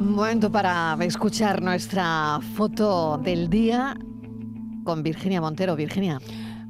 Momento para escuchar nuestra foto del día con Virginia Montero. Virginia.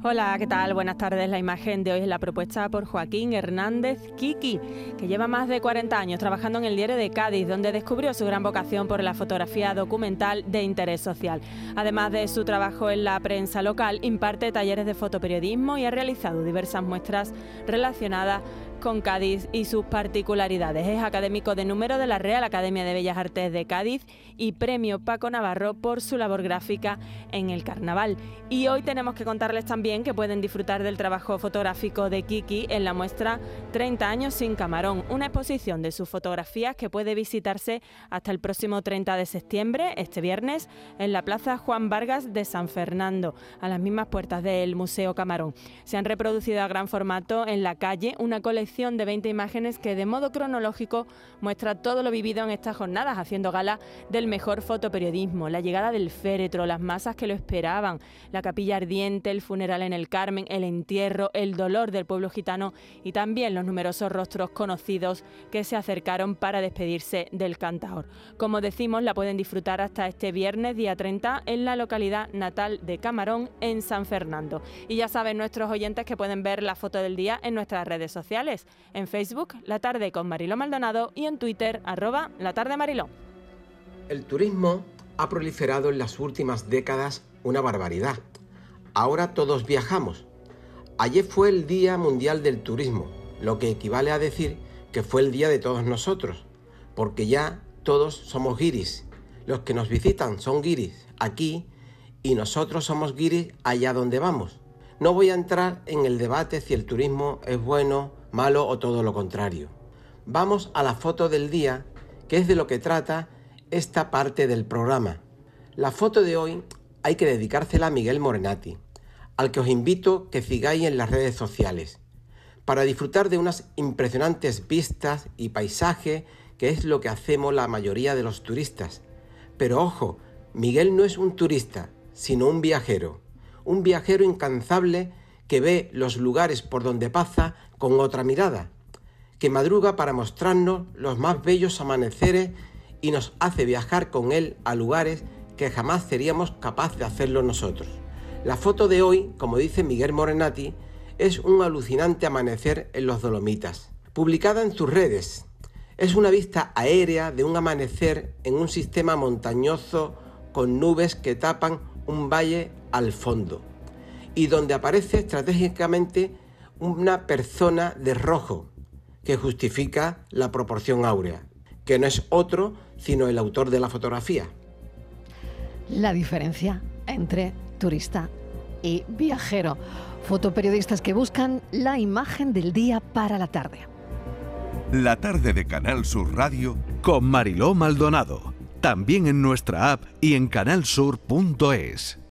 Hola, ¿qué tal? Buenas tardes. La imagen de hoy es la propuesta por Joaquín Hernández Kiki, que lleva más de 40 años trabajando en el diario de Cádiz, donde descubrió su gran vocación por la fotografía documental de interés social. Además de su trabajo en la prensa local, imparte talleres de fotoperiodismo y ha realizado diversas muestras relacionadas con Cádiz y sus particularidades. Es académico de número de la Real Academia de Bellas Artes de Cádiz y premio Paco Navarro por su labor gráfica en el carnaval. Y hoy tenemos que contarles también que pueden disfrutar del trabajo fotográfico de Kiki en la muestra 30 años sin camarón, una exposición de sus fotografías que puede visitarse hasta el próximo 30 de septiembre, este viernes, en la Plaza Juan Vargas de San Fernando, a las mismas puertas del Museo Camarón. Se han reproducido a gran formato en la calle una colección de 20 imágenes que de modo cronológico muestra todo lo vivido en estas jornadas, haciendo gala del mejor fotoperiodismo, la llegada del féretro, las masas que lo esperaban, la capilla ardiente, el funeral en el Carmen, el entierro, el dolor del pueblo gitano y también los numerosos rostros conocidos que se acercaron para despedirse del cantaor. Como decimos, la pueden disfrutar hasta este viernes, día 30, en la localidad natal de Camarón, en San Fernando. Y ya saben nuestros oyentes que pueden ver la foto del día en nuestras redes sociales en Facebook, La Tarde con Mariló Maldonado y en Twitter, arroba La Tarde Mariló. El turismo ha proliferado en las últimas décadas una barbaridad. Ahora todos viajamos. Ayer fue el Día Mundial del Turismo, lo que equivale a decir que fue el día de todos nosotros, porque ya todos somos guiris. Los que nos visitan son guiris aquí y nosotros somos guiris allá donde vamos. No voy a entrar en el debate si el turismo es bueno malo o todo lo contrario. Vamos a la foto del día, que es de lo que trata esta parte del programa. La foto de hoy hay que dedicársela a Miguel Morenati, al que os invito que sigáis en las redes sociales, para disfrutar de unas impresionantes vistas y paisaje que es lo que hacemos la mayoría de los turistas. Pero ojo, Miguel no es un turista, sino un viajero, un viajero incansable que ve los lugares por donde pasa con otra mirada, que madruga para mostrarnos los más bellos amaneceres y nos hace viajar con él a lugares que jamás seríamos capaces de hacerlo nosotros. La foto de hoy, como dice Miguel Morenati, es un alucinante amanecer en los Dolomitas, publicada en sus redes. Es una vista aérea de un amanecer en un sistema montañoso con nubes que tapan un valle al fondo y donde aparece estratégicamente una persona de rojo, que justifica la proporción áurea, que no es otro sino el autor de la fotografía. La diferencia entre turista y viajero. Fotoperiodistas que buscan la imagen del día para la tarde. La tarde de Canal Sur Radio con Mariló Maldonado. También en nuestra app y en canalsur.es.